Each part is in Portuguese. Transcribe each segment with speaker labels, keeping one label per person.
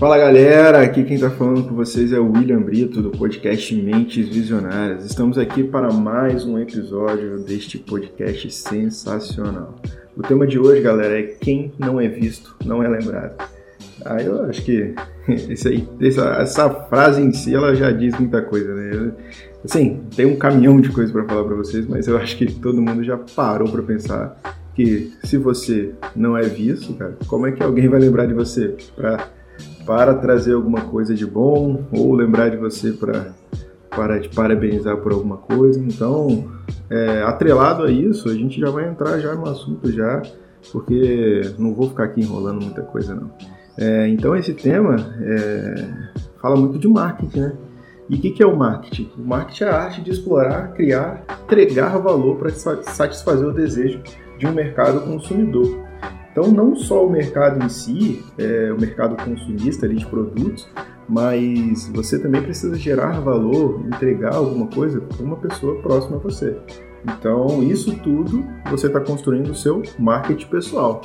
Speaker 1: Fala galera, aqui quem está falando com vocês é o William Brito do podcast Mentes Visionárias. Estamos aqui para mais um episódio deste podcast sensacional. O tema de hoje, galera, é quem não é visto não é lembrado. Ah, eu acho que aí, essa, essa frase em si ela já diz muita coisa, né? Assim, tem um caminhão de coisas para falar para vocês, mas eu acho que todo mundo já parou para pensar que se você não é visto, cara, como é que alguém vai lembrar de você para para trazer alguma coisa de bom ou lembrar de você para para te parabenizar por alguma coisa. Então, é, atrelado a isso, a gente já vai entrar já no assunto já, porque não vou ficar aqui enrolando muita coisa não. É, então esse tema é, fala muito de marketing, né? E o que, que é o marketing? O marketing é a arte de explorar, criar, entregar valor para satisfazer o desejo de um mercado consumidor. Então, não só o mercado em si, é, o mercado consumista ali de produtos, mas você também precisa gerar valor, entregar alguma coisa para uma pessoa próxima a você. Então, isso tudo você está construindo o seu marketing pessoal.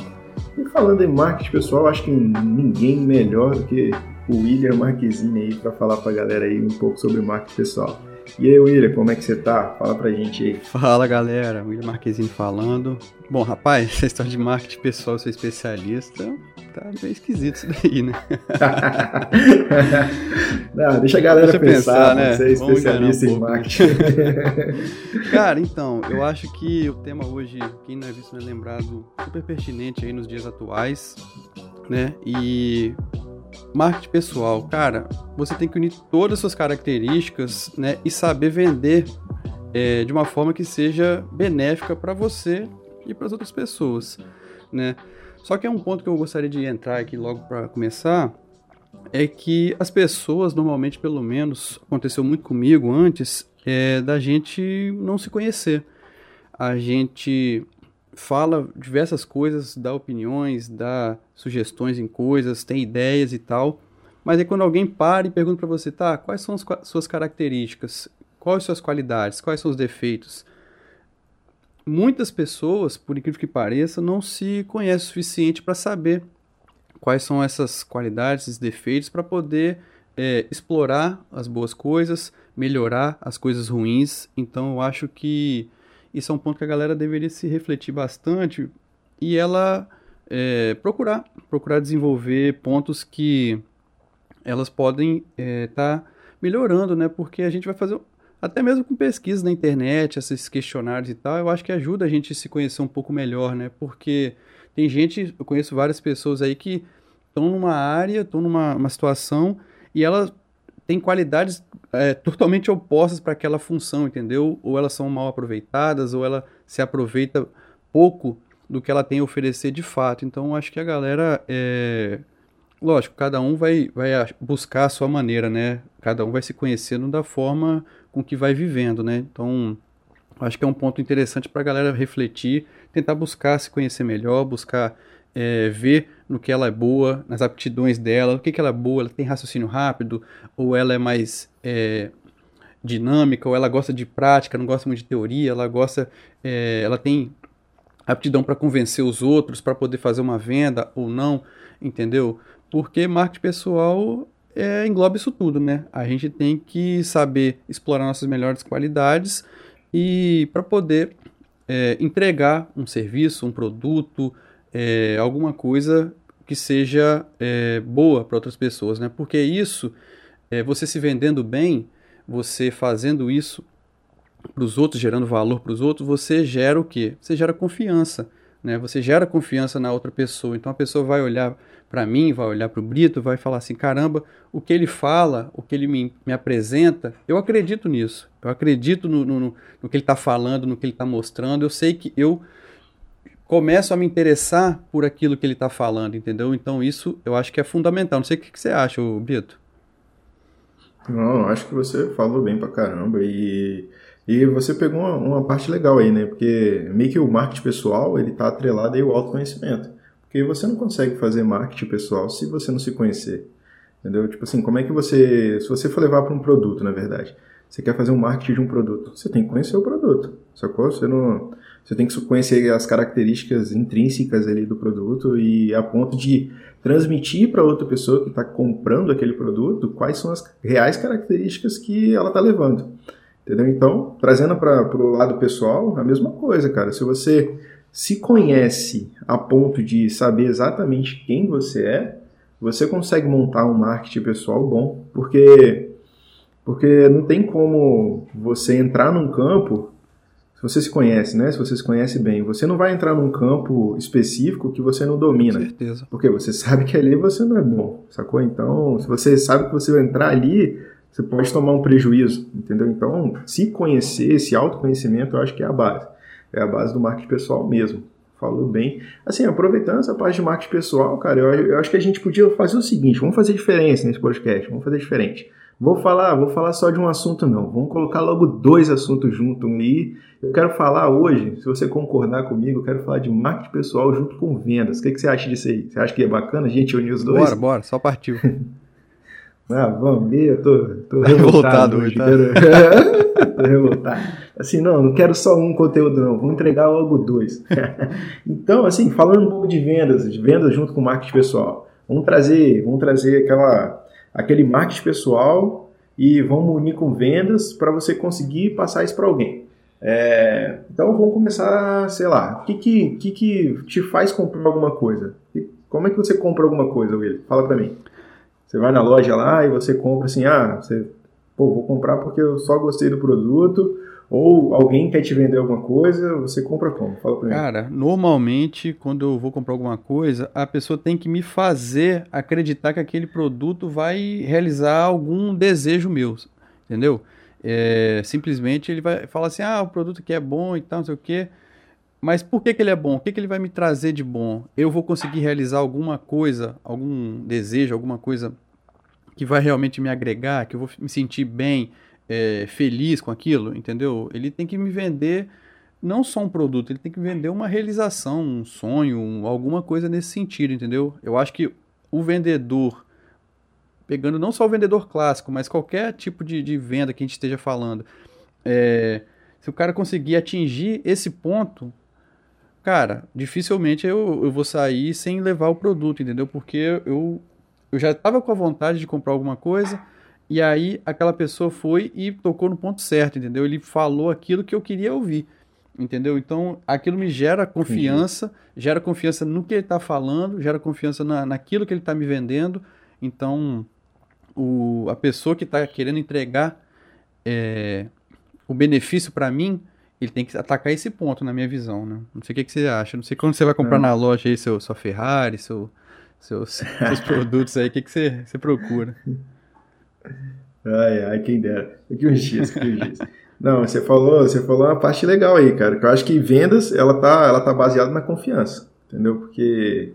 Speaker 1: E falando em marketing pessoal, acho que ninguém melhor do que o William Marquezine aí para falar para a galera aí um pouco sobre marketing pessoal. E aí, William, como é que você tá? Fala pra gente aí.
Speaker 2: Fala, galera. William Marquezine falando. Bom, rapaz, essa história de marketing pessoal, sou especialista, tá meio esquisito isso daí, né?
Speaker 1: Não, deixa a galera deixa pensar, pensar né? Você é especialista um em marketing.
Speaker 2: Cara, então, eu acho que o tema hoje, quem não é visto não é lembrado, super pertinente aí nos dias atuais, né? E Marketing pessoal, cara, você tem que unir todas as suas características, né, e saber vender é, de uma forma que seja benéfica para você e para as outras pessoas, né? Só que é um ponto que eu gostaria de entrar aqui logo para começar, é que as pessoas normalmente, pelo menos, aconteceu muito comigo antes, é da gente não se conhecer. A gente fala diversas coisas, dá opiniões, dá sugestões em coisas, tem ideias e tal. Mas aí quando alguém para e pergunta para você, tá, quais são as suas características? Quais suas qualidades? Quais são os defeitos? Muitas pessoas, por incrível que pareça, não se conhecem o suficiente para saber quais são essas qualidades, esses defeitos, para poder é, explorar as boas coisas, melhorar as coisas ruins. Então eu acho que isso é um ponto que a galera deveria se refletir bastante e ela é, procurar, procurar desenvolver pontos que elas podem estar é, tá melhorando, né? Porque a gente vai fazer até mesmo com pesquisas na internet, esses questionários e tal, eu acho que ajuda a gente a se conhecer um pouco melhor, né? Porque tem gente, eu conheço várias pessoas aí que estão numa área, estão numa situação e elas têm qualidades é, totalmente opostas para aquela função, entendeu? Ou elas são mal aproveitadas, ou ela se aproveita pouco do que ela tem a oferecer de fato. Então, acho que a galera, é... lógico, cada um vai, vai buscar a sua maneira, né? Cada um vai se conhecendo da forma com que vai vivendo, né? Então, acho que é um ponto interessante para a galera refletir, tentar buscar se conhecer melhor, buscar é, ver no que ela é boa, nas aptidões dela, o que, que ela é boa, ela tem raciocínio rápido, ou ela é mais é, dinâmica, ou ela gosta de prática, não gosta muito de teoria, ela gosta, é, ela tem aptidão para convencer os outros, para poder fazer uma venda ou não, entendeu? Porque marketing pessoal é, engloba isso tudo, né? A gente tem que saber explorar nossas melhores qualidades e para poder é, entregar um serviço, um produto, é, alguma coisa que seja é, boa para outras pessoas, né? Porque isso, é, você se vendendo bem, você fazendo isso para os outros, gerando valor para os outros, você gera o quê? Você gera confiança, né? Você gera confiança na outra pessoa. Então a pessoa vai olhar para mim, vai olhar para o Brito, vai falar assim: caramba, o que ele fala, o que ele me, me apresenta, eu acredito nisso. Eu acredito no, no, no que ele está falando, no que ele está mostrando. Eu sei que eu começo a me interessar por aquilo que ele está falando, entendeu? Então isso eu acho que é fundamental. Não sei o que, que você acha, Bito.
Speaker 1: Não, acho que você falou bem pra caramba e, e você pegou uma, uma, parte legal aí, né? Porque meio que o marketing pessoal, ele tá atrelado aí ao autoconhecimento. Porque você não consegue fazer marketing pessoal se você não se conhecer. Entendeu? Tipo assim, como é que você, se você for levar para um produto, na verdade, você quer fazer um marketing de um produto, você tem que conhecer o produto, sacou? Você não Você tem que conhecer as características intrínsecas ali do produto e a ponto de transmitir para outra pessoa que está comprando aquele produto quais são as reais características que ela está levando. Entendeu? Então, trazendo para o lado pessoal, a mesma coisa, cara. Se você se conhece a ponto de saber exatamente quem você é, você consegue montar um marketing pessoal bom, porque porque não tem como você entrar num campo você se conhece, né? Se você se conhece bem, você não vai entrar num campo específico que você não domina.
Speaker 2: Com certeza.
Speaker 1: Porque você sabe que ali você não é bom, sacou? Então, se você sabe que você vai entrar ali, você pode tomar um prejuízo, entendeu? Então, se conhecer, esse autoconhecimento, eu acho que é a base. É a base do marketing pessoal mesmo. Falou bem. Assim, aproveitando essa parte de marketing pessoal, cara, eu, eu acho que a gente podia fazer o seguinte: vamos fazer diferença nesse podcast, vamos fazer diferente. Vou falar, vou falar só de um assunto não. Vamos colocar logo dois assuntos juntos aí. Eu quero falar hoje, se você concordar comigo, eu quero falar de marketing pessoal junto com vendas. O que, que você acha disso aí? Você acha que é bacana a gente unir os dois?
Speaker 2: Bora, bora, só partiu.
Speaker 1: ah, vamos ver, eu tô, tô tá revoltado, revoltado hoje. Tá? Quero... tô revoltado. Assim, não, não quero só um conteúdo não, vou entregar logo dois. então, assim, falando um pouco de vendas, de vendas junto com marketing pessoal. Vamos trazer, vamos trazer aquela aquele marketing pessoal e vamos unir com vendas para você conseguir passar isso para alguém. É, então vamos começar, sei lá, o que, que, que, que te faz comprar alguma coisa? Como é que você compra alguma coisa, Will? Fala para mim. Você vai na loja lá e você compra assim, ah, você, pô, vou comprar porque eu só gostei do produto, ou alguém quer te vender alguma coisa, você compra como? Fala pra mim.
Speaker 2: Cara, normalmente quando eu vou comprar alguma coisa, a pessoa tem que me fazer acreditar que aquele produto vai realizar algum desejo meu, entendeu? É, simplesmente ele vai falar assim, ah, o produto aqui é bom e tal, não sei o quê. Mas por que, que ele é bom? O que, que ele vai me trazer de bom? Eu vou conseguir realizar alguma coisa, algum desejo, alguma coisa que vai realmente me agregar, que eu vou me sentir bem, é, feliz com aquilo, entendeu? Ele tem que me vender não só um produto, ele tem que vender uma realização, um sonho, um, alguma coisa nesse sentido, entendeu? Eu acho que o vendedor, pegando não só o vendedor clássico, mas qualquer tipo de, de venda que a gente esteja falando, é, se o cara conseguir atingir esse ponto, cara, dificilmente eu, eu vou sair sem levar o produto, entendeu? Porque eu, eu já estava com a vontade de comprar alguma coisa e aí aquela pessoa foi e tocou no ponto certo, entendeu? Ele falou aquilo que eu queria ouvir, entendeu? Então aquilo me gera confiança, Entendi. gera confiança no que ele está falando, gera confiança na, naquilo que ele está me vendendo. Então o, a pessoa que está querendo entregar é, o benefício para mim, ele tem que atacar esse ponto na minha visão, né? Não sei o que, que você acha, não sei quando você vai comprar é. na loja aí seu, sua Ferrari, seu, seus, seus produtos aí, o que, que você, você procura?
Speaker 1: Ai, ai, quem dera. Que um dias, que um dias. Não, você falou, você falou uma parte legal aí, cara, que eu acho que vendas, ela tá, ela tá baseada na confiança, entendeu? Porque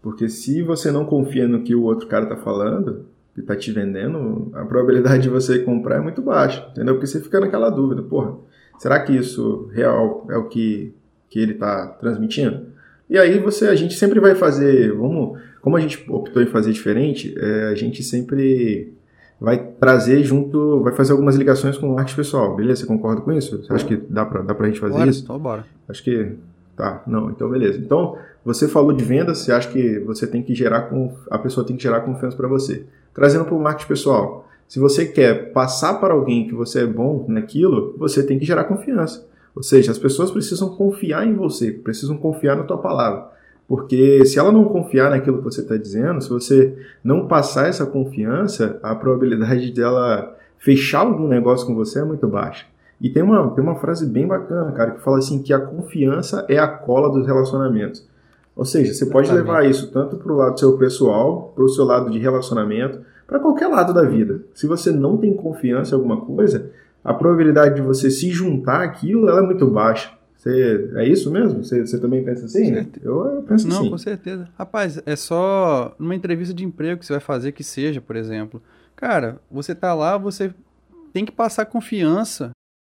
Speaker 1: porque se você não confia no que o outro cara tá falando, que tá te vendendo, a probabilidade de você comprar é muito baixa, entendeu? Porque você fica naquela dúvida, porra, será que isso real é o que, que ele tá transmitindo? E aí você, a gente sempre vai fazer, vamos, como a gente optou em fazer diferente, é, a gente sempre vai trazer junto, vai fazer algumas ligações com o marketing pessoal, beleza? Você concorda com isso? Você acha que dá pra, dá pra gente fazer
Speaker 2: bora,
Speaker 1: isso?
Speaker 2: Então bora.
Speaker 1: Acho que tá, não, então beleza. Então, você falou de vendas, você acha que você tem que gerar, com, a pessoa tem que gerar confiança para você. Trazendo para o marketing pessoal, se você quer passar para alguém que você é bom naquilo, você tem que gerar confiança. Ou seja, as pessoas precisam confiar em você, precisam confiar na tua palavra. Porque se ela não confiar naquilo que você está dizendo, se você não passar essa confiança, a probabilidade dela fechar algum negócio com você é muito baixa. E tem uma, tem uma frase bem bacana, cara, que fala assim que a confiança é a cola dos relacionamentos. Ou seja, você pode levar isso tanto para o lado seu pessoal, para o seu lado de relacionamento, para qualquer lado da vida. Se você não tem confiança em alguma coisa, a probabilidade de você se juntar aquilo é muito baixa. Você, é isso mesmo? Você, você também pensa assim? Né? Eu, eu, penso
Speaker 2: Não,
Speaker 1: assim.
Speaker 2: com certeza. Rapaz, é só numa entrevista de emprego que você vai fazer que seja, por exemplo. Cara, você tá lá, você tem que passar confiança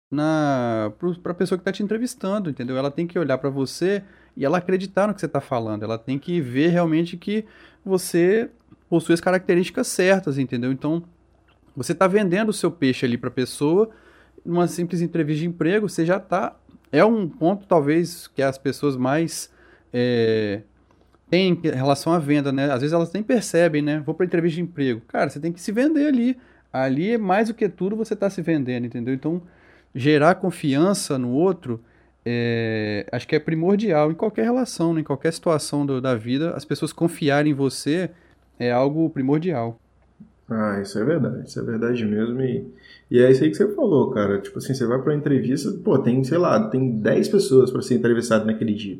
Speaker 2: na para a pessoa que está te entrevistando, entendeu? Ela tem que olhar para você e ela acreditar no que você está falando. Ela tem que ver realmente que você possui as características certas, entendeu? Então, você está vendendo o seu peixe ali para a pessoa, numa simples entrevista de emprego, você já está é um ponto, talvez, que as pessoas mais é, têm em relação à venda, né? Às vezes elas nem percebem, né? Vou para entrevista de emprego. Cara, você tem que se vender ali. Ali é mais do que tudo você está se vendendo, entendeu? Então, gerar confiança no outro, é, acho que é primordial em qualquer relação, né? em qualquer situação do, da vida, as pessoas confiarem em você é algo primordial.
Speaker 1: Ah, isso é verdade, isso é verdade mesmo. E, e é isso aí que você falou, cara. Tipo assim, você vai para uma entrevista, pô, tem, sei lá, tem 10 pessoas para ser entrevistado naquele dia.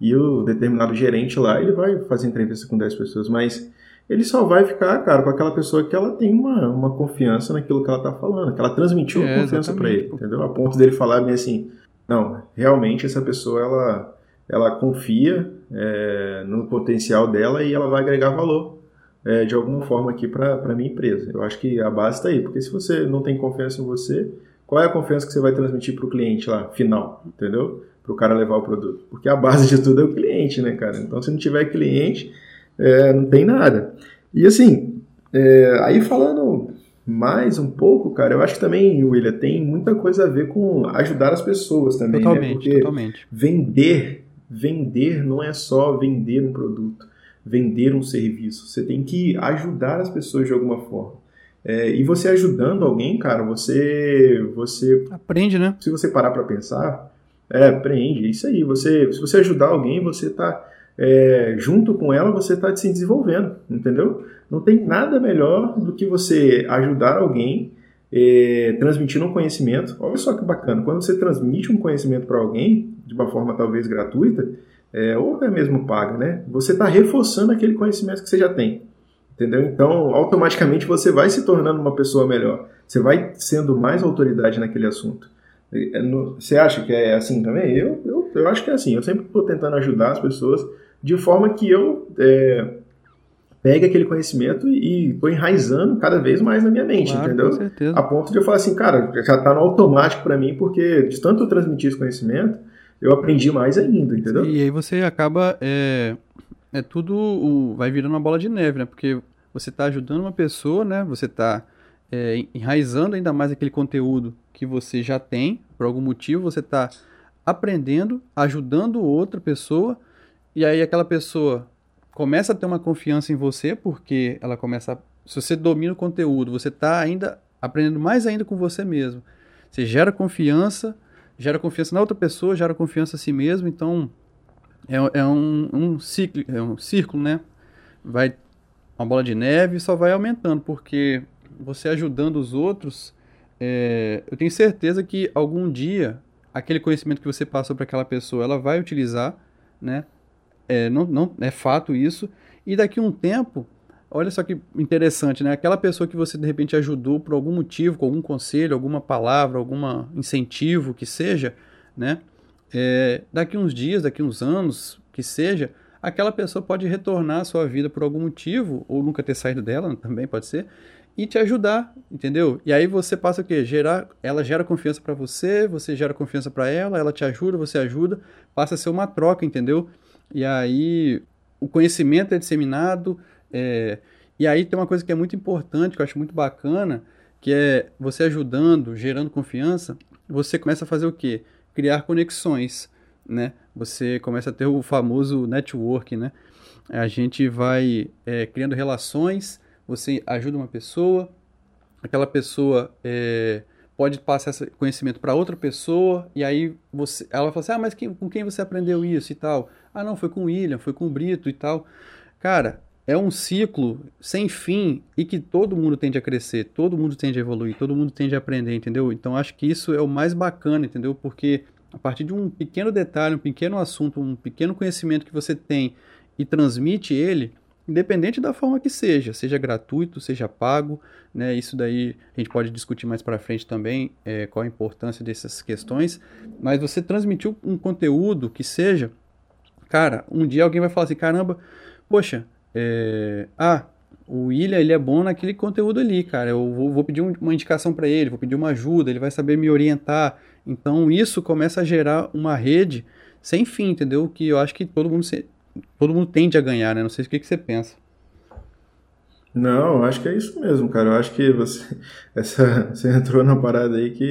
Speaker 1: E o determinado gerente lá, ele vai fazer entrevista com 10 pessoas, mas ele só vai ficar, cara, com aquela pessoa que ela tem uma, uma confiança naquilo que ela tá falando, que ela transmitiu é, confiança para ele, entendeu? A ponto dele falar bem assim, não, realmente essa pessoa, ela, ela confia é, no potencial dela e ela vai agregar valor é, de alguma forma aqui para a minha empresa. Eu acho que a base está aí, porque se você não tem confiança em você, qual é a confiança que você vai transmitir para o cliente lá, final, entendeu? Para o cara levar o produto. Porque a base de tudo é o cliente, né, cara? Então, se não tiver cliente, é, não tem nada. E assim, é, aí falando mais um pouco, cara, eu acho que também, William, tem muita coisa a ver com ajudar as pessoas também,
Speaker 2: né? totalmente,
Speaker 1: né? Porque
Speaker 2: totalmente.
Speaker 1: vender, vender não é só vender um produto vender um serviço, você tem que ajudar as pessoas de alguma forma. É, e você ajudando alguém, cara, você você
Speaker 2: aprende, né?
Speaker 1: Se você parar para pensar, é, aprende. É isso aí. Você, se você ajudar alguém, você tá é, junto com ela, você está se desenvolvendo, entendeu? Não tem nada melhor do que você ajudar alguém é, transmitindo um conhecimento. Olha só que bacana. Quando você transmite um conhecimento para alguém de uma forma talvez gratuita, é, ou até mesmo paga, né? Você está reforçando aquele conhecimento que você já tem. Entendeu? Então, automaticamente você vai se tornando uma pessoa melhor. Você vai sendo mais autoridade naquele assunto. É, você acha que é assim também? Eu, eu, eu acho que é assim. Eu sempre estou tentando ajudar as pessoas de forma que eu é, pegue aquele conhecimento e estou enraizando cada vez mais na minha mente,
Speaker 2: claro,
Speaker 1: entendeu?
Speaker 2: Com certeza.
Speaker 1: A ponto de eu falar assim, cara, já está no automático para mim, porque de tanto eu transmitir esse conhecimento, eu aprendi mais ainda, entendeu?
Speaker 2: E aí você acaba. É, é tudo. O, vai virando uma bola de neve, né? Porque você está ajudando uma pessoa, né? Você está é, enraizando ainda mais aquele conteúdo que você já tem, por algum motivo, você está aprendendo, ajudando outra pessoa, e aí aquela pessoa começa a ter uma confiança em você, porque ela começa a, Se você domina o conteúdo, você está ainda aprendendo mais ainda com você mesmo. Você gera confiança, gera confiança na outra pessoa, gera confiança a si mesmo, então é, é um, um, ciclo, é um círculo, né? Vai uma bola de neve e só vai aumentando, porque você ajudando os outros, é, eu tenho certeza que algum dia aquele conhecimento que você passou para aquela pessoa, ela vai utilizar, né? É, não, não, é fato isso. E daqui a um tempo, olha só que interessante, né? Aquela pessoa que você de repente ajudou por algum motivo, com algum conselho, alguma palavra, algum incentivo que seja, né? É, daqui uns dias, daqui uns anos, que seja, aquela pessoa pode retornar à sua vida por algum motivo, ou nunca ter saído dela, também pode ser, e te ajudar, entendeu? E aí você passa o quê? Gerar, ela gera confiança para você, você gera confiança para ela, ela te ajuda, você ajuda, passa a ser uma troca, entendeu? E aí o conhecimento é disseminado, é, e aí tem uma coisa que é muito importante, que eu acho muito bacana, que é você ajudando, gerando confiança, você começa a fazer o quê? Criar conexões, né? Você começa a ter o famoso network, né? A gente vai é, criando relações, você ajuda uma pessoa, aquela pessoa é, pode passar esse conhecimento para outra pessoa, e aí você, ela fala assim, ah, mas com quem você aprendeu isso e tal? Ah, não, foi com o William, foi com o Brito e tal. Cara, é um ciclo sem fim e que todo mundo tende a crescer, todo mundo tende a evoluir, todo mundo tende a aprender, entendeu? Então acho que isso é o mais bacana, entendeu? Porque a partir de um pequeno detalhe, um pequeno assunto, um pequeno conhecimento que você tem e transmite ele, independente da forma que seja, seja gratuito, seja pago, né? Isso daí a gente pode discutir mais para frente também, é, qual a importância dessas questões. Mas você transmitiu um conteúdo que seja, cara, um dia alguém vai falar assim, caramba, poxa, é, ah, o William ele é bom naquele conteúdo ali, cara. Eu vou, vou pedir uma indicação para ele, vou pedir uma ajuda, ele vai saber me orientar. Então isso começa a gerar uma rede sem fim, entendeu? Que eu acho que todo mundo, se, todo mundo tende a ganhar, né? Não sei o que, que você pensa.
Speaker 1: Não, eu acho que é isso mesmo, cara. Eu acho que você, essa, você entrou na parada aí que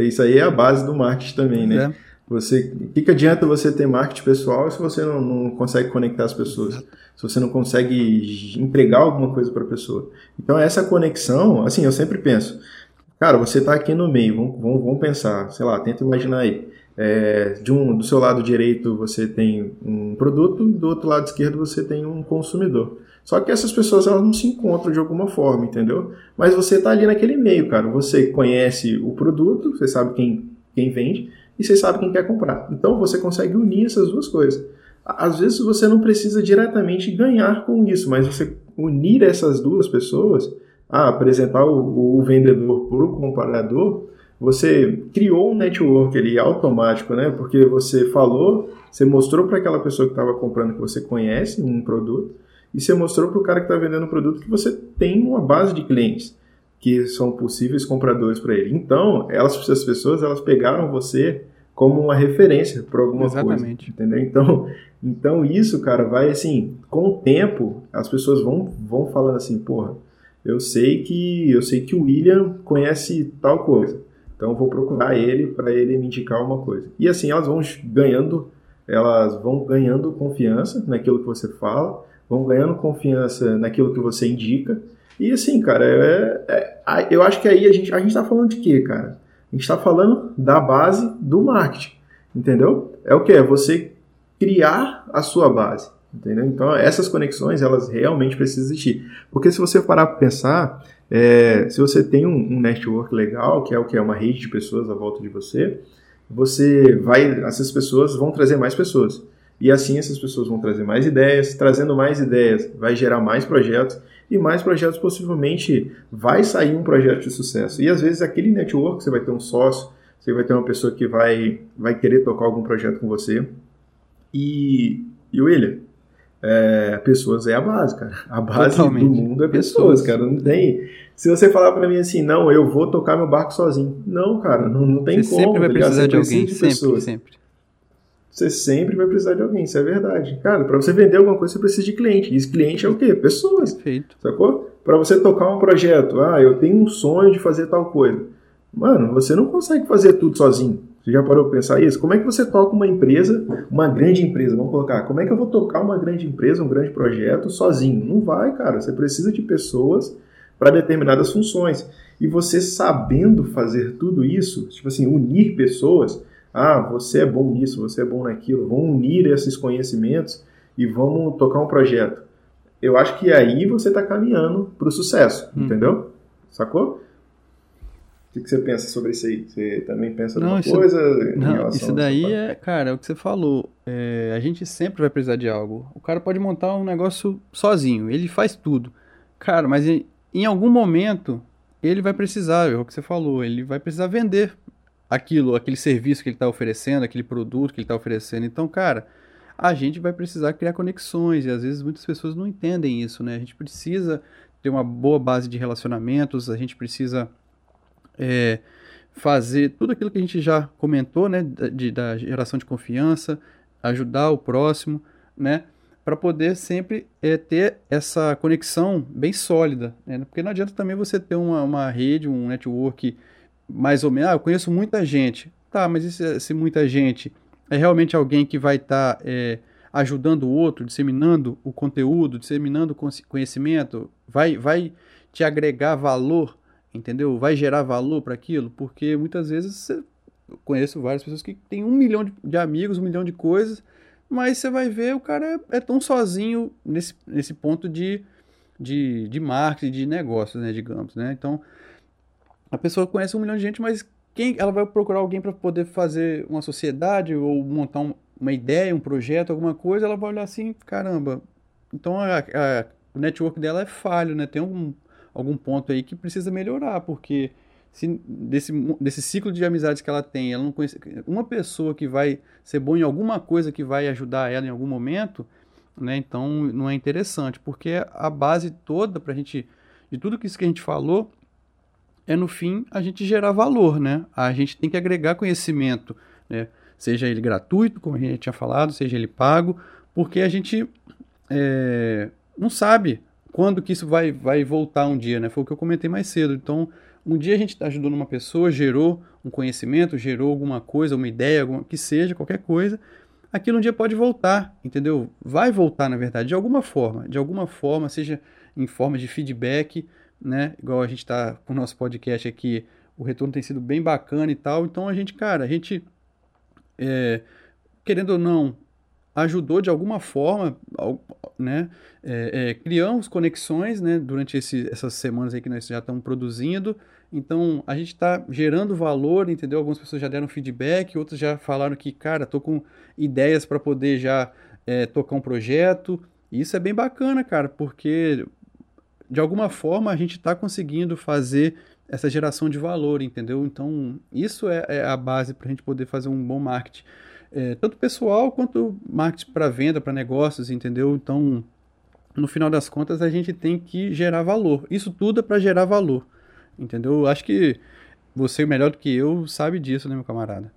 Speaker 1: isso aí é a base do marketing também, né? É. Você, o que, que adianta você ter marketing pessoal se você não, não consegue conectar as pessoas? Se você não consegue entregar alguma coisa para a pessoa? Então, essa conexão, assim, eu sempre penso, cara, você está aqui no meio, vamos, vamos, vamos, pensar, sei lá, tenta imaginar aí. É, de um, do seu lado direito você tem um produto e do outro lado esquerdo você tem um consumidor. Só que essas pessoas elas não se encontram de alguma forma, entendeu? Mas você está ali naquele meio, cara. Você conhece o produto, você sabe quem, quem vende e você sabe quem quer comprar. Então você consegue unir essas duas coisas. Às vezes você não precisa diretamente ganhar com isso, mas você unir essas duas pessoas, ah, apresentar o, o vendedor para o comprador, você criou um network ali automático, né? Porque você falou, você mostrou para aquela pessoa que estava comprando que você conhece um produto e você mostrou para o cara que está vendendo o produto que você tem uma base de clientes que são possíveis compradores para ele. Então, elas, essas pessoas, elas pegaram você como uma referência para alguma Exatamente. coisa, entendeu? Então, então isso, cara, vai assim, com o tempo, as pessoas vão vão falando assim, porra, eu sei que eu sei que o William conhece tal coisa. Então eu vou procurar ele para ele me indicar uma coisa. E assim elas vão ganhando, elas vão ganhando confiança naquilo que você fala vão ganhando confiança naquilo que você indica. E assim, cara, é, é, eu acho que aí a gente a está falando de quê, cara? A gente está falando da base do marketing, entendeu? É o que? É você criar a sua base, entendeu? Então, essas conexões, elas realmente precisam existir. Porque se você parar para pensar, é, se você tem um, um, network legal, que é o que é uma rede de pessoas à volta de você, você vai, essas pessoas vão trazer mais pessoas. E assim essas pessoas vão trazer mais ideias, trazendo mais ideias, vai gerar mais projetos e mais projetos possivelmente vai sair um projeto de sucesso. E às vezes aquele network você vai ter um sócio, você vai ter uma pessoa que vai vai querer tocar algum projeto com você. E, e William, é, pessoas é a base, cara. A base Totalmente. do mundo é pessoas, pessoas, cara. Não tem. Se você falar para mim assim, não, eu vou tocar meu barco sozinho. Não, cara, não, não tem
Speaker 2: você
Speaker 1: como.
Speaker 2: Sempre vai tá precisar de alguém, de sempre, sempre
Speaker 1: você sempre vai precisar de alguém, isso é verdade. Cara, para você vender alguma coisa, você precisa de cliente. E esse cliente é o quê? Pessoas.
Speaker 2: Perfeito.
Speaker 1: Sacou? Para você tocar um projeto, ah, eu tenho um sonho de fazer tal coisa. Mano, você não consegue fazer tudo sozinho. Você já parou para pensar isso? Como é que você toca uma empresa, uma grande empresa, vamos colocar, como é que eu vou tocar uma grande empresa, um grande projeto sozinho? Não vai, cara. Você precisa de pessoas para determinadas funções. E você sabendo fazer tudo isso, tipo assim, unir pessoas, ah, você é bom nisso, você é bom naquilo, vamos unir esses conhecimentos e vamos tocar um projeto. Eu acho que aí você está caminhando para o sucesso, hum. entendeu? Sacou? O que, você pensa sobre isso aí? Você também pensa não, isso, coisa?
Speaker 2: Não, isso daí é, cara, é o que você falou. É, a gente sempre vai precisar de algo. O cara pode montar um negócio sozinho, ele faz tudo. Cara, mas em, em algum momento ele vai precisar, é o que você falou, ele vai precisar vender aquilo, aquele serviço que ele está oferecendo, aquele produto que ele está oferecendo. Então, cara, a gente vai precisar criar conexões e às vezes muitas pessoas não entendem isso, né? A gente precisa ter uma boa base de relacionamentos, a gente precisa é, fazer tudo aquilo que a gente já comentou, né? De, da geração de confiança, ajudar o próximo, né? Para poder sempre é, ter essa conexão bem sólida, né? Porque não adianta também você ter uma, uma rede, um network mais ou menos, ah, eu conheço muita gente. Tá, mas e se, muita gente é realmente alguém que vai estar tá, é, ajudando o outro, disseminando o conteúdo, disseminando conhecimento, vai, vai te agregar valor, entendeu? Vai gerar valor para aquilo, porque muitas vezes eu conheço várias pessoas que têm um milhão de, de, amigos, um milhão de coisas, mas você vai ver o cara é, é tão sozinho nesse, nesse ponto de, de, de marketing, de negócios, né, digamos, né? Então, a pessoa conhece um milhão de gente, mas quem ela vai procurar alguém para poder fazer uma sociedade ou montar um, uma ideia, um projeto, alguma coisa, ela vai olhar assim, caramba. Então a, a, o network dela é falho, né? Tem algum, algum ponto aí que precisa melhorar, porque se desse, desse ciclo de amizades que ela tem, ela não conhece uma pessoa que vai ser boa em alguma coisa que vai ajudar ela em algum momento, né? Então não é interessante, porque a base toda para a gente de tudo isso que a gente falou é no fim a gente gerar valor, né? A gente tem que agregar conhecimento, né? Seja ele gratuito, como a gente tinha falado, seja ele pago, porque a gente é, não sabe quando que isso vai, vai voltar um dia, né? Foi o que eu comentei mais cedo. Então, um dia a gente está ajudando uma pessoa, gerou um conhecimento, gerou alguma coisa, uma ideia, alguma, que seja, qualquer coisa, aquilo um dia pode voltar, entendeu? Vai voltar, na verdade, de alguma forma, de alguma forma, seja em forma de feedback, né? Igual a gente está com o nosso podcast aqui, o retorno tem sido bem bacana e tal. Então a gente, cara, a gente, é, querendo ou não, ajudou de alguma forma, né? É, é, criamos conexões, né? Durante esse, essas semanas aí que nós já estamos produzindo. Então a gente está gerando valor, entendeu? Algumas pessoas já deram feedback, outras já falaram que, cara, tô com ideias para poder já é, tocar um projeto. E isso é bem bacana, cara, porque de alguma forma a gente está conseguindo fazer essa geração de valor, entendeu? Então, isso é, é a base para a gente poder fazer um bom marketing, é, tanto pessoal quanto marketing para venda, para negócios, entendeu? Então, no final das contas, a gente tem que gerar valor. Isso tudo é para gerar valor, entendeu? Acho que você, melhor do que eu, sabe disso, né, meu camarada?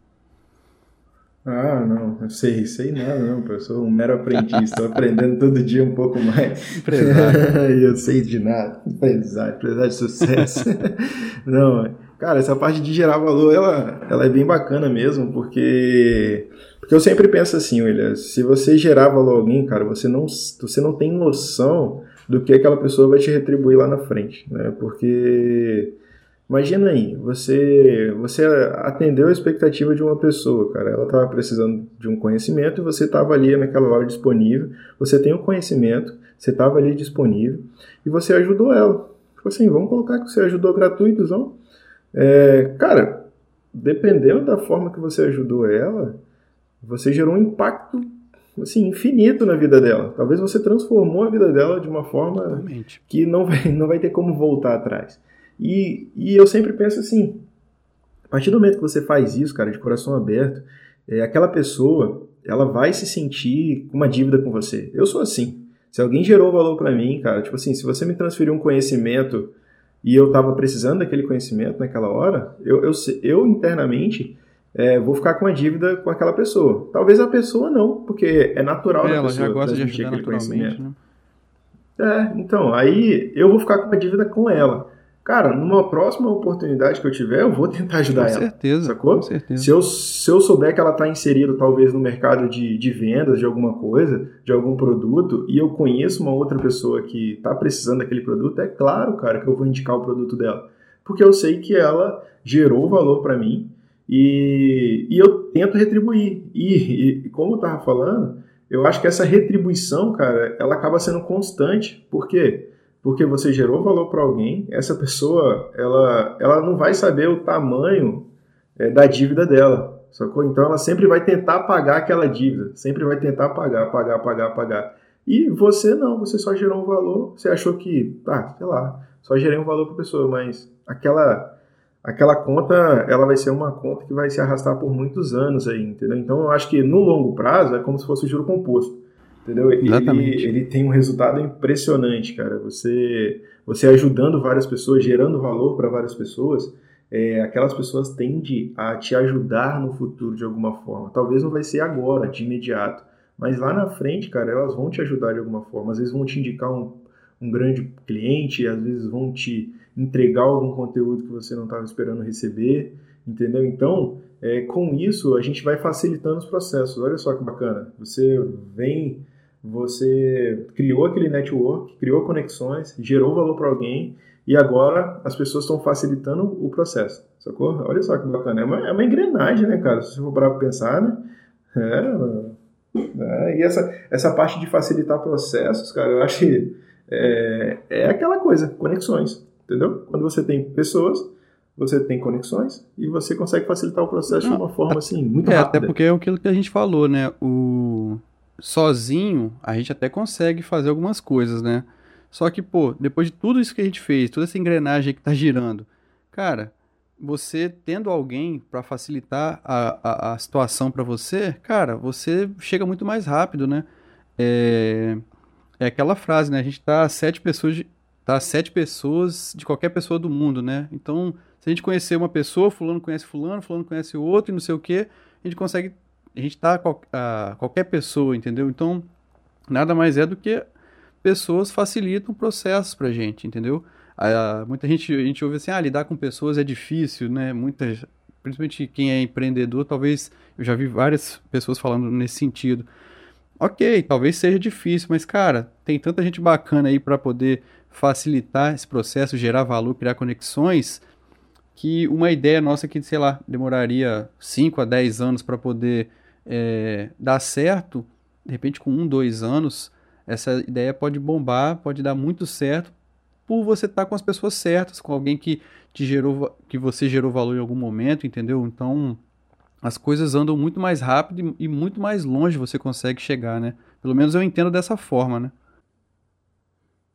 Speaker 1: Ah, não, eu sei, sei nada, não, eu sou um mero aprendiz, estou aprendendo todo dia um pouco mais. Empresário. eu sei de nada, empresário, empresário de sucesso. não, cara, essa parte de gerar valor, ela, ela é bem bacana mesmo, porque, porque eu sempre penso assim, William, se você gerar valor a alguém, cara, você não, você não tem noção do que aquela pessoa vai te retribuir lá na frente, né, porque Imagina aí, você você atendeu a expectativa de uma pessoa, cara. Ela estava precisando de um conhecimento e você estava ali naquela hora disponível. Você tem o conhecimento, você estava ali disponível e você ajudou ela. Tipo assim, vamos colocar que você ajudou gratuito, não? É, cara, dependendo da forma que você ajudou ela, você gerou um impacto assim infinito na vida dela. Talvez você transformou a vida dela de uma forma que não vai, não vai ter como voltar atrás. E, e eu sempre penso assim: a partir do momento que você faz isso, cara, de coração aberto, é, aquela pessoa ela vai se sentir com uma dívida com você. Eu sou assim. Se alguém gerou valor para mim, cara, tipo assim, se você me transferiu um conhecimento e eu estava precisando daquele conhecimento naquela hora, eu, eu, eu internamente é, vou ficar com uma dívida com aquela pessoa. Talvez a pessoa não, porque é natural
Speaker 2: é,
Speaker 1: da pessoa
Speaker 2: já gosta de ajudar aquele conhecimento. Né?
Speaker 1: É, então, aí eu vou ficar com uma dívida com ela. Cara, numa próxima oportunidade que eu tiver, eu vou tentar ajudar com ela.
Speaker 2: Certeza,
Speaker 1: sacou?
Speaker 2: Com certeza.
Speaker 1: Se eu, se eu souber que ela está inserida talvez no mercado de, de vendas de alguma coisa, de algum produto, e eu conheço uma outra pessoa que está precisando daquele produto, é claro, cara, que eu vou indicar o produto dela. Porque eu sei que ela gerou valor para mim e, e eu tento retribuir. E, e como eu estava falando, eu acho que essa retribuição, cara, ela acaba sendo constante. Por quê? porque você gerou valor para alguém, essa pessoa ela, ela não vai saber o tamanho é, da dívida dela, sacou? Então ela sempre vai tentar pagar aquela dívida, sempre vai tentar pagar, pagar, pagar, pagar. E você não, você só gerou um valor, você achou que, tá, sei lá, só gerei um valor para pessoa, mas aquela aquela conta, ela vai ser uma conta que vai se arrastar por muitos anos aí, entendeu? Então eu acho que no longo prazo é como se fosse o juro composto. Entendeu? Ele, ele tem um resultado impressionante, cara. Você, você ajudando várias pessoas, gerando valor para várias pessoas, é, aquelas pessoas tendem a te ajudar no futuro de alguma forma. Talvez não vai ser agora, de imediato, mas lá na frente, cara, elas vão te ajudar de alguma forma. Às vezes vão te indicar um, um grande cliente, às vezes vão te entregar algum conteúdo que você não estava esperando receber, entendeu? Então, é, com isso, a gente vai facilitando os processos. Olha só que bacana. Você vem você criou aquele network, criou conexões, gerou valor para alguém e agora as pessoas estão facilitando o processo, sacou? Olha só que bacana. É uma, é uma engrenagem, né, cara? Se você for parar para pensar, né? É, é, e essa, essa parte de facilitar processos, cara, eu acho que é, é aquela coisa, conexões, entendeu? Quando você tem pessoas, você tem conexões e você consegue facilitar o processo Não, de uma forma assim muito
Speaker 2: é,
Speaker 1: rápida.
Speaker 2: Até porque é aquilo que a gente falou, né? O sozinho, a gente até consegue fazer algumas coisas, né? Só que, pô, depois de tudo isso que a gente fez, toda essa engrenagem que tá girando, cara, você tendo alguém para facilitar a, a, a situação para você, cara, você chega muito mais rápido, né? É, é aquela frase, né? A gente tá sete pessoas de, tá sete pessoas de qualquer pessoa do mundo, né? Então, se a gente conhecer uma pessoa, fulano conhece fulano, fulano conhece o outro e não sei o que, a gente consegue a gente está a, qualquer pessoa, entendeu? Então, nada mais é do que pessoas facilitam processos para gente, entendeu? Ah, muita gente, a gente ouve assim, ah, lidar com pessoas é difícil, né? Muitas, principalmente quem é empreendedor, talvez, eu já vi várias pessoas falando nesse sentido. Ok, talvez seja difícil, mas cara, tem tanta gente bacana aí para poder facilitar esse processo, gerar valor, criar conexões, que uma ideia nossa que, sei lá, demoraria 5 a 10 anos para poder é, dar certo, de repente com um, dois anos, essa ideia pode bombar, pode dar muito certo, por você estar tá com as pessoas certas, com alguém que te gerou, que você gerou valor em algum momento, entendeu? Então, as coisas andam muito mais rápido e muito mais longe você consegue chegar, né? Pelo menos eu entendo dessa forma, né?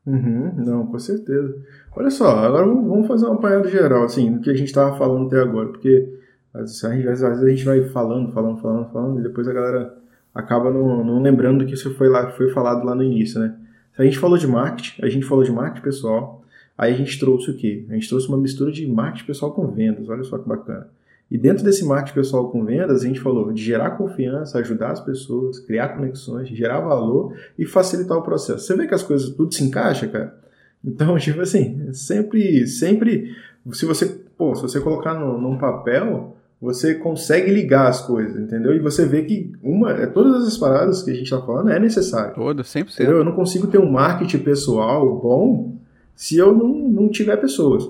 Speaker 1: Uhum, não, com certeza. Olha só, agora vamos fazer uma apanhado geral, assim, do que a gente estava falando até agora, porque às vezes, a gente vai falando, falando, falando, falando, e depois a galera acaba não, não lembrando do que isso foi, lá, foi falado lá no início, né? A gente falou de marketing, a gente falou de marketing pessoal, aí a gente trouxe o quê? A gente trouxe uma mistura de marketing pessoal com vendas, olha só que bacana. E dentro desse marketing pessoal com vendas, a gente falou de gerar confiança, ajudar as pessoas, criar conexões, gerar valor e facilitar o processo. Você vê que as coisas tudo se encaixa, cara? Então, tipo assim, sempre, sempre, se você, pô, se você colocar no, num papel, você consegue ligar as coisas, entendeu? E você vê que uma, é, todas as paradas que a gente está falando é necessário.
Speaker 2: Todas, 100%.
Speaker 1: Entendeu? Eu não consigo ter um marketing pessoal bom se eu não, não tiver pessoas.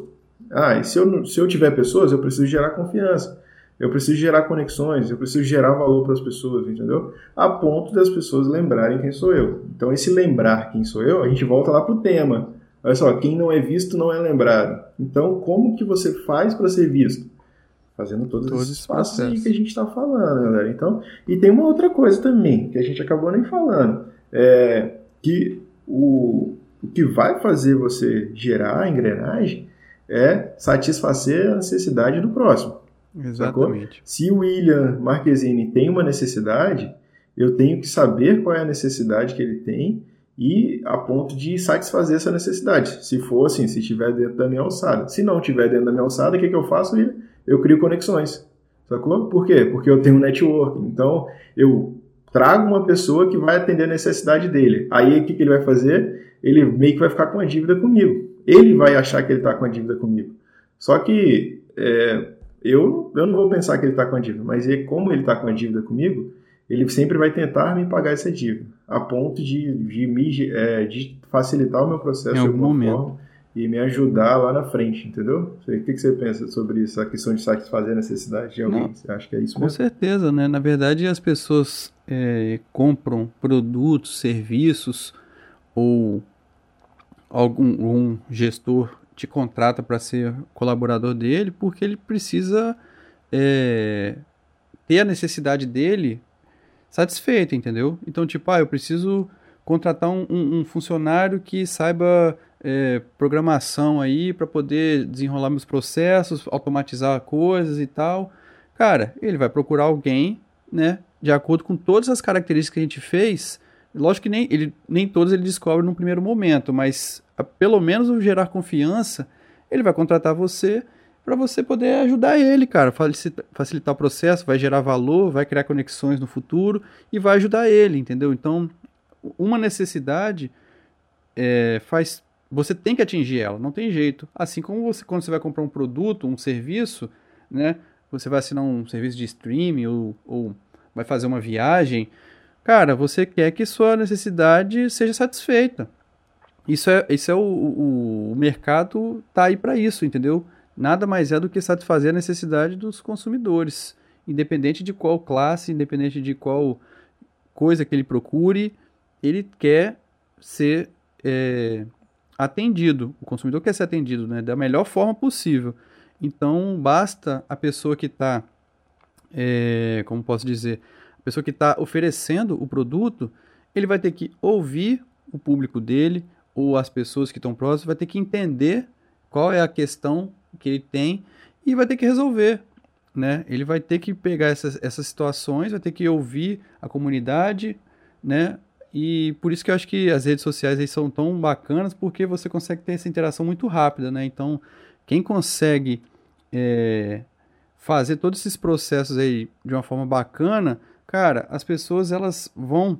Speaker 1: Ah, e se eu, se eu tiver pessoas, eu preciso gerar confiança. Eu preciso gerar conexões, eu preciso gerar valor para as pessoas, entendeu? A ponto das pessoas lembrarem quem sou eu. Então, esse lembrar quem sou eu, a gente volta lá para o tema. Olha só, quem não é visto não é lembrado. Então, como que você faz para ser visto? Fazendo todos, todos esses passos aí que a gente está falando, galera. Então, e tem uma outra coisa também, que a gente acabou nem falando. É que o, o que vai fazer você gerar a engrenagem é satisfazer a necessidade do próximo.
Speaker 2: Exatamente. Sacou?
Speaker 1: Se o William Marquezine tem uma necessidade, eu tenho que saber qual é a necessidade que ele tem e a ponto de satisfazer essa necessidade. Se for assim, se estiver dentro da minha alçada. Se não estiver dentro da minha alçada, o que, que eu faço? Eu crio conexões. Sacou? Por quê? Porque eu tenho um network. Então, eu trago uma pessoa que vai atender a necessidade dele. Aí, o que, que ele vai fazer? Ele meio que vai ficar com a dívida comigo ele vai achar que ele está com a dívida comigo. Só que é, eu, eu não vou pensar que ele está com a dívida, mas ele, como ele está com a dívida comigo, ele sempre vai tentar me pagar essa dívida, a ponto de, de, me, é, de facilitar o meu processo
Speaker 2: em algum momento.
Speaker 1: E me ajudar lá na frente, entendeu? O que, que você pensa sobre isso, a questão de satisfazer a necessidade de alguém? Não, você acha que é isso
Speaker 2: mesmo?
Speaker 1: Com
Speaker 2: certeza, né? Na verdade, as pessoas é, compram produtos, serviços ou algum um gestor te contrata para ser colaborador dele porque ele precisa é, ter a necessidade dele satisfeita, entendeu? Então, tipo, ah, eu preciso contratar um, um, um funcionário que saiba é, programação aí para poder desenrolar meus processos, automatizar coisas e tal. Cara, ele vai procurar alguém, né, de acordo com todas as características que a gente fez. Lógico que nem, ele, nem todos ele descobre no primeiro momento, mas pelo menos gerar confiança, ele vai contratar você para você poder ajudar ele, cara, facilitar o processo, vai gerar valor, vai criar conexões no futuro e vai ajudar ele, entendeu? Então, uma necessidade é, faz, você tem que atingir ela, não tem jeito. Assim como você quando você vai comprar um produto, um serviço, né? Você vai assinar um serviço de streaming ou, ou vai fazer uma viagem, cara, você quer que sua necessidade seja satisfeita. Isso é, isso é o, o, o mercado tá aí para isso, entendeu? Nada mais é do que satisfazer a necessidade dos consumidores, independente de qual classe, independente de qual coisa que ele procure, ele quer ser é, atendido. O consumidor quer ser atendido né, da melhor forma possível. Então, basta a pessoa que está, é, como posso dizer, a pessoa que está oferecendo o produto, ele vai ter que ouvir o público dele, ou as pessoas que estão próximas vai ter que entender qual é a questão que ele tem e vai ter que resolver. Né? Ele vai ter que pegar essas, essas situações, vai ter que ouvir a comunidade, né? E por isso que eu acho que as redes sociais aí são tão bacanas, porque você consegue ter essa interação muito rápida, né? Então, quem consegue é, fazer todos esses processos aí de uma forma bacana, cara, as pessoas elas vão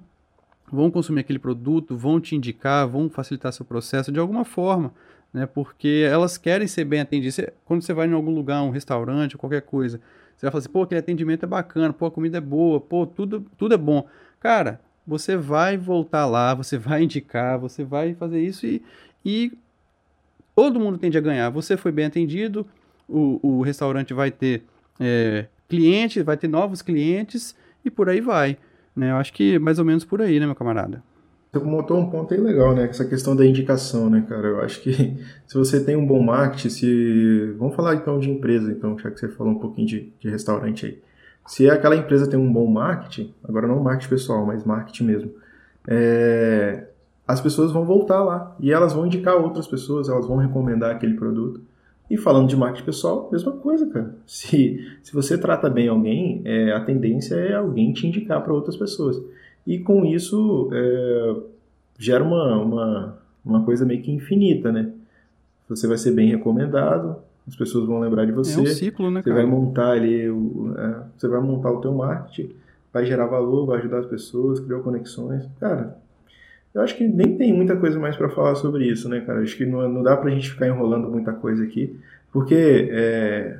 Speaker 2: vão consumir aquele produto, vão te indicar, vão facilitar seu processo de alguma forma, né? Porque elas querem ser bem atendidas. quando você vai em algum lugar, um restaurante, qualquer coisa, você vai falar assim, pô, aquele atendimento é bacana, pô, a comida é boa, pô, tudo, tudo é bom. Cara, você vai voltar lá, você vai indicar, você vai fazer isso e, e todo mundo tende a ganhar. Você foi bem atendido, o, o restaurante vai ter é, cliente, vai ter novos clientes e por aí vai. Né? Eu acho que mais ou menos por aí, né, meu camarada?
Speaker 1: Você montou um ponto aí legal, né? Essa questão da indicação, né, cara? Eu acho que se você tem um bom marketing, se. Vamos falar então de empresa, então, já que você falou um pouquinho de, de restaurante aí. Se aquela empresa tem um bom marketing, agora não marketing pessoal, mas marketing mesmo, é... as pessoas vão voltar lá e elas vão indicar outras pessoas, elas vão recomendar aquele produto. E falando de marketing pessoal, mesma coisa, cara. Se, se você trata bem alguém, é, a tendência é alguém te indicar para outras pessoas. E com isso é, gera uma, uma, uma coisa meio que infinita, né? Você vai ser bem recomendado, as pessoas vão lembrar de você. É
Speaker 2: um ciclo, né,
Speaker 1: Você
Speaker 2: cara?
Speaker 1: vai montar ali, o, é, você vai montar o teu marketing, vai gerar valor, vai ajudar as pessoas, criar conexões. Cara, eu acho que nem tem muita coisa mais para falar sobre isso, né, cara? Acho que não, não dá pra gente ficar enrolando muita coisa aqui, porque é,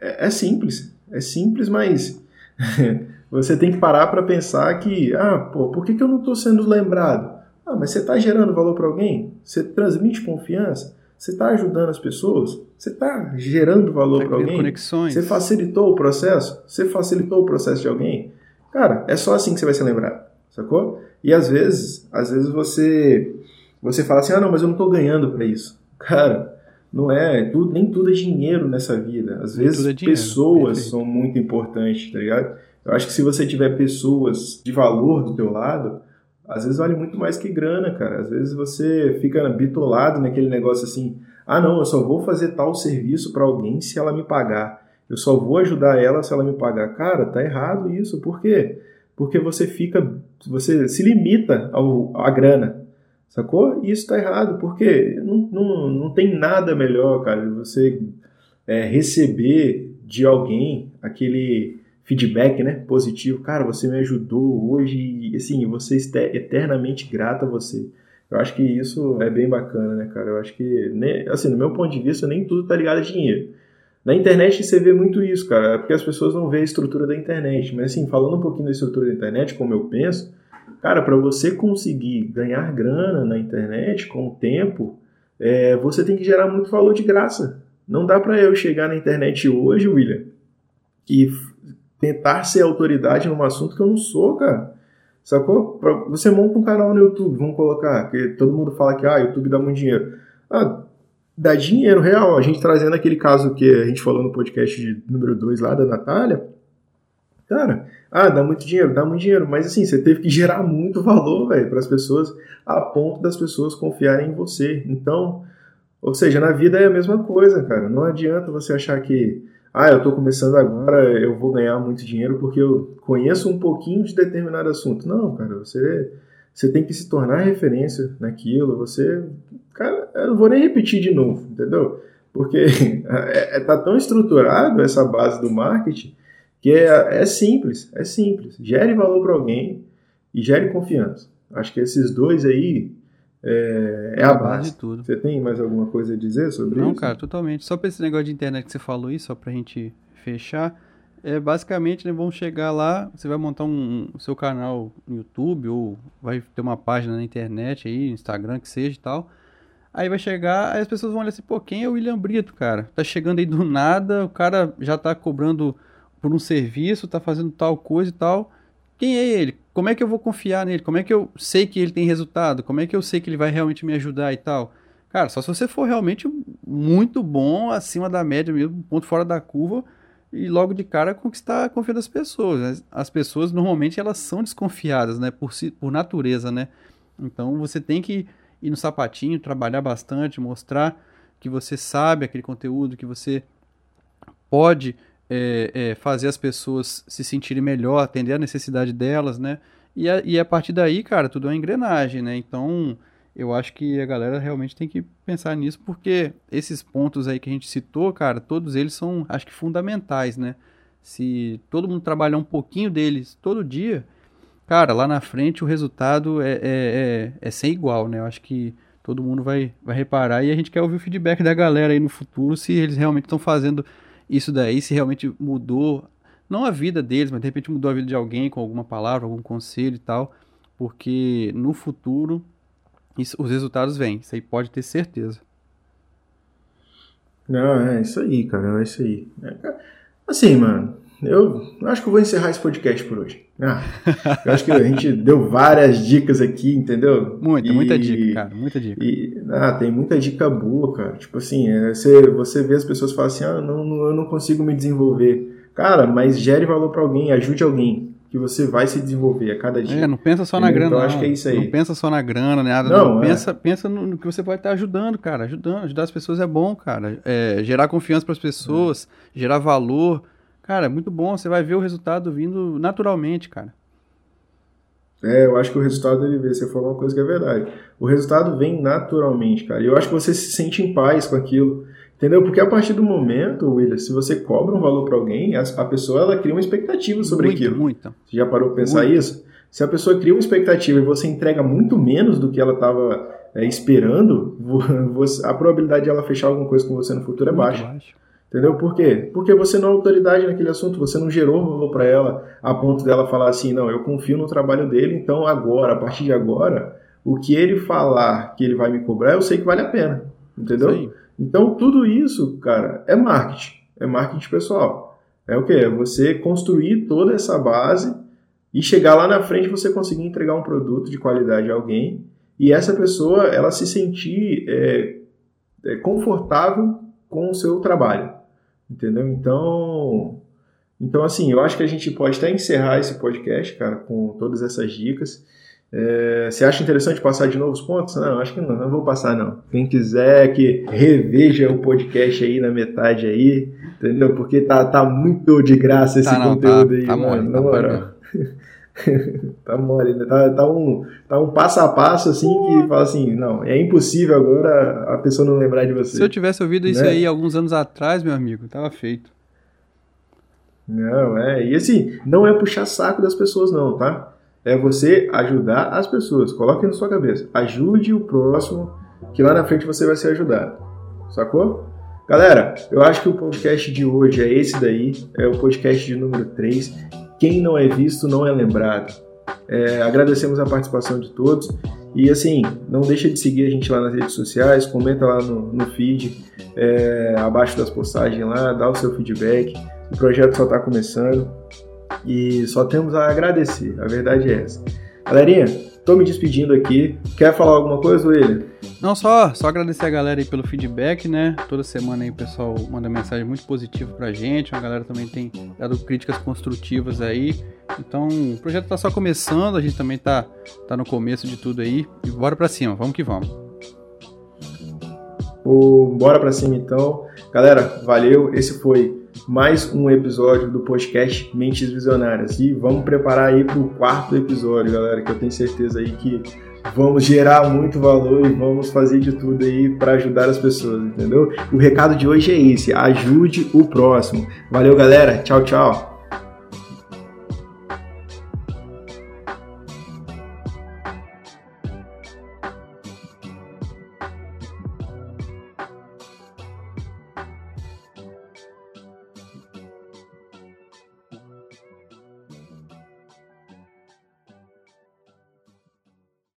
Speaker 1: é, é simples. É simples, mas Você tem que parar para pensar que, ah, pô, por que, que eu não estou sendo lembrado? Ah, mas você está gerando valor para alguém? Você transmite confiança? Você está ajudando as pessoas? Você está gerando valor tá para alguém?
Speaker 2: Conexões.
Speaker 1: Você facilitou o processo? Você facilitou o processo de alguém? Cara, é só assim que você vai ser lembrado, sacou? E às vezes, às vezes você você fala assim, ah, não, mas eu não estou ganhando para isso. Cara, não é, tudo, nem tudo é dinheiro nessa vida. Às nem vezes é pessoas Perfeito. são muito importantes, tá ligado? Eu acho que se você tiver pessoas de valor do teu lado, às vezes vale muito mais que grana, cara. Às vezes você fica bitolado naquele negócio assim: ah, não, eu só vou fazer tal serviço para alguém se ela me pagar. Eu só vou ajudar ela se ela me pagar. Cara, tá errado isso. Por quê? Porque você fica, você se limita ao, à grana, sacou? E isso tá errado, porque não, não, não tem nada melhor, cara, você é, receber de alguém aquele feedback, né, positivo. Cara, você me ajudou hoje assim, você está eternamente grato a você. Eu acho que isso é bem bacana, né, cara? Eu acho que, assim, no meu ponto de vista, nem tudo tá ligado a dinheiro. Na internet você vê muito isso, cara, é porque as pessoas não veem a estrutura da internet. Mas, assim, falando um pouquinho da estrutura da internet, como eu penso, cara, para você conseguir ganhar grana na internet com o tempo, é, você tem que gerar muito valor de graça. Não dá para eu chegar na internet hoje, William, e tentar ser autoridade num assunto que eu não sou, cara. Sacou? Você monta um canal no YouTube, vamos colocar, que todo mundo fala que ah, YouTube dá muito dinheiro. Ah, dá dinheiro real. A gente trazendo aquele caso que a gente falou no podcast de número 2 lá da Natália. Cara, ah, dá muito dinheiro, dá muito dinheiro, mas assim, você teve que gerar muito valor, velho, para as pessoas, a ponto das pessoas confiarem em você. Então, ou seja, na vida é a mesma coisa, cara. Não adianta você achar que ah, eu estou começando agora, eu vou ganhar muito dinheiro porque eu conheço um pouquinho de determinado assunto. Não, cara, você, você tem que se tornar referência naquilo. Você, cara, eu não vou nem repetir de novo, entendeu? Porque é, é, tá tão estruturado essa base do marketing que é, é simples, é simples. Gere valor para alguém e gere confiança. Acho que esses dois aí é, é a base. de tudo. Você tem mais alguma coisa a dizer sobre
Speaker 2: Não,
Speaker 1: isso?
Speaker 2: Não, cara, totalmente. Só para esse negócio de internet que você falou aí, só para a gente fechar, é basicamente, né, vamos chegar lá, você vai montar um, um, seu canal no YouTube ou vai ter uma página na internet aí, Instagram, que seja e tal. Aí vai chegar, aí as pessoas vão olhar assim, pô, quem é o William Brito, cara? Tá chegando aí do nada, o cara já tá cobrando por um serviço, tá fazendo tal coisa e tal. Quem é ele? Como é que eu vou confiar nele? Como é que eu sei que ele tem resultado? Como é que eu sei que ele vai realmente me ajudar e tal? Cara, só se você for realmente muito bom, acima da média mesmo, ponto fora da curva, e logo de cara conquistar a confiança das pessoas. Né? As pessoas normalmente elas são desconfiadas, né, por, si, por natureza, né? Então você tem que ir no sapatinho, trabalhar bastante, mostrar que você sabe aquele conteúdo, que você pode é, é, fazer as pessoas se sentirem melhor, atender a necessidade delas, né? E a, e a partir daí, cara, tudo é uma engrenagem, né? Então, eu acho que a galera realmente tem que pensar nisso, porque esses pontos aí que a gente citou, cara, todos eles são, acho que, fundamentais, né? Se todo mundo trabalhar um pouquinho deles todo dia, cara, lá na frente o resultado é, é, é, é sem igual, né? Eu acho que todo mundo vai, vai reparar e a gente quer ouvir o feedback da galera aí no futuro, se eles realmente estão fazendo isso daí, se realmente mudou, não a vida deles, mas de repente mudou a vida de alguém com alguma palavra, algum conselho e tal, porque no futuro isso, os resultados vêm, isso aí pode ter certeza.
Speaker 1: Não, é isso aí, cara, é isso aí. É, assim, mano, eu acho que eu vou encerrar esse podcast por hoje. Ah, eu acho que a gente deu várias dicas aqui, entendeu?
Speaker 2: Muita, e, muita dica, cara, muita dica.
Speaker 1: E, ah, tem muita dica boa, cara. Tipo assim, é, você, você vê as pessoas falam assim, ah, não, não, eu não consigo me desenvolver. Cara, mas gere valor para alguém, ajude alguém que você vai se desenvolver a cada dia.
Speaker 2: É, não pensa só na grana. Então, acho que é isso aí. Não pensa só na grana, nada. Não, não. É. Pensa, pensa no, que você pode estar ajudando, cara. Ajudando, ajudar as pessoas é bom, cara. É, gerar confiança para as pessoas, é. gerar valor. Cara, muito bom. Você vai ver o resultado vindo naturalmente, cara.
Speaker 1: É, eu acho que o resultado ele vê. Você falou uma coisa que é verdade. O resultado vem naturalmente, cara. E eu acho que você se sente em paz com aquilo. Entendeu? Porque a partir do momento, William, se você cobra um valor para alguém, a, a, pessoa ela cria uma expectativa sobre
Speaker 2: muito,
Speaker 1: aquilo.
Speaker 2: Muito.
Speaker 1: Você já parou para pensar muito. isso? Se a pessoa cria uma expectativa e você entrega muito menos do que ela estava é, esperando, você, a probabilidade de ela fechar alguma coisa com você no futuro é baixa. Baixo. Entendeu? Por quê? Porque você não é autoridade naquele assunto, você não gerou valor para ela a ponto dela falar assim: não, eu confio no trabalho dele, então agora, a partir de agora, o que ele falar que ele vai me cobrar, eu sei que vale a pena. Entendeu? Então, tudo isso, cara, é marketing. É marketing pessoal. É o quê? É você construir toda essa base e chegar lá na frente você conseguir entregar um produto de qualidade a alguém e essa pessoa ela se sentir é, é, confortável com o seu trabalho. Entendeu? Então, então, assim, eu acho que a gente pode até encerrar esse podcast, cara, com todas essas dicas. É, você acha interessante passar de novo os pontos? Não, acho que não, não vou passar não. Quem quiser que reveja o podcast aí na metade aí, entendeu? Porque tá, tá muito de graça esse tá, não, conteúdo tá, aí, tá mano, mole, tá tá mole, né? Tá, tá, um, tá um passo a passo assim que fala assim, não, é impossível agora a pessoa não lembrar de você.
Speaker 2: Se eu tivesse ouvido isso né? aí alguns anos atrás, meu amigo, tava feito.
Speaker 1: Não, é, e assim, não é puxar saco das pessoas não, tá? É você ajudar as pessoas, coloque na sua cabeça, ajude o próximo, que lá na frente você vai ser ajudado, sacou? Galera, eu acho que o podcast de hoje é esse daí, é o podcast de número 3. Quem não é visto não é lembrado. É, agradecemos a participação de todos. E assim, não deixa de seguir a gente lá nas redes sociais, comenta lá no, no feed, é, abaixo das postagens lá, dá o seu feedback. O projeto só está começando e só temos a agradecer, a verdade é essa. Galerinha, tô me despedindo aqui. Quer falar alguma coisa, William?
Speaker 2: Não, só, só agradecer a galera aí pelo feedback, né? Toda semana aí o pessoal manda mensagem muito positiva pra gente. A galera também tem dado críticas construtivas aí. Então, o projeto tá só começando, a gente também tá, tá no começo de tudo aí. E bora pra cima, vamos que vamos.
Speaker 1: Oh, bora pra cima então. Galera, valeu. Esse foi mais um episódio do podcast Mentes Visionárias. E vamos preparar aí pro quarto episódio, galera, que eu tenho certeza aí que vamos gerar muito valor e vamos fazer de tudo aí para ajudar as pessoas, entendeu? O recado de hoje é esse: ajude o próximo. Valeu, galera. Tchau, tchau.